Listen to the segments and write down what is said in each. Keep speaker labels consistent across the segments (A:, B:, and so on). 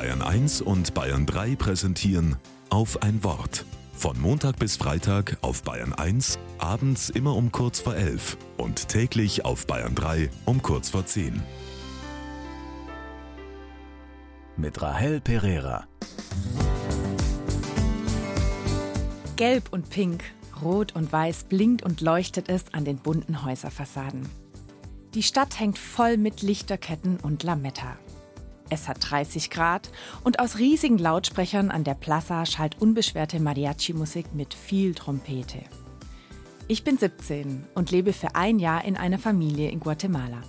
A: Bayern 1 und Bayern 3 präsentieren auf ein Wort. Von Montag bis Freitag auf Bayern 1, abends immer um kurz vor 11 und täglich auf Bayern 3 um kurz vor 10.
B: Mit Rahel Pereira.
C: Gelb und Pink, Rot und Weiß blinkt und leuchtet es an den bunten Häuserfassaden. Die Stadt hängt voll mit Lichterketten und Lametta. Es hat 30 Grad und aus riesigen Lautsprechern an der Plaza schallt unbeschwerte Mariachi-Musik mit viel Trompete. Ich bin 17 und lebe für ein Jahr in einer Familie in Guatemala.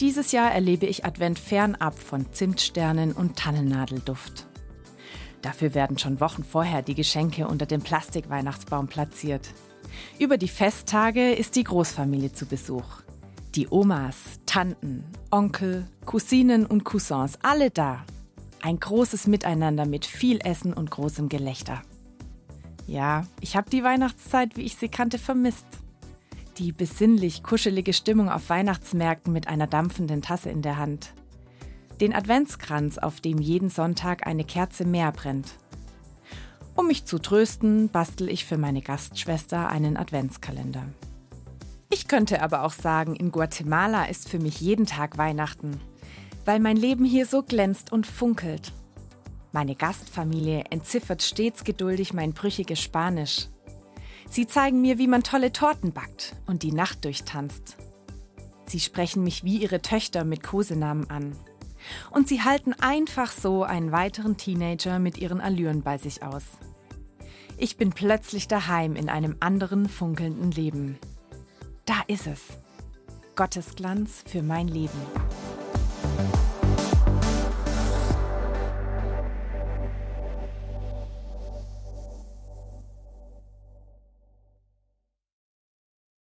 C: Dieses Jahr erlebe ich Advent fernab von Zimtsternen und Tannennadelduft. Dafür werden schon Wochen vorher die Geschenke unter dem Plastikweihnachtsbaum platziert. Über die Festtage ist die Großfamilie zu Besuch. Die Omas, Tanten, Onkel, Cousinen und Cousins, alle da. Ein großes Miteinander mit viel Essen und großem Gelächter. Ja, ich habe die Weihnachtszeit, wie ich sie kannte, vermisst. Die besinnlich kuschelige Stimmung auf Weihnachtsmärkten mit einer dampfenden Tasse in der Hand. Den Adventskranz, auf dem jeden Sonntag eine Kerze mehr brennt. Um mich zu trösten, bastel ich für meine Gastschwester einen Adventskalender. Ich könnte aber auch sagen, in Guatemala ist für mich jeden Tag Weihnachten, weil mein Leben hier so glänzt und funkelt. Meine Gastfamilie entziffert stets geduldig mein brüchiges Spanisch. Sie zeigen mir, wie man tolle Torten backt und die Nacht durchtanzt. Sie sprechen mich wie ihre Töchter mit Kosenamen an. Und sie halten einfach so einen weiteren Teenager mit ihren Allüren bei sich aus. Ich bin plötzlich daheim in einem anderen funkelnden Leben. Da ist es. Gottes Glanz für mein Leben.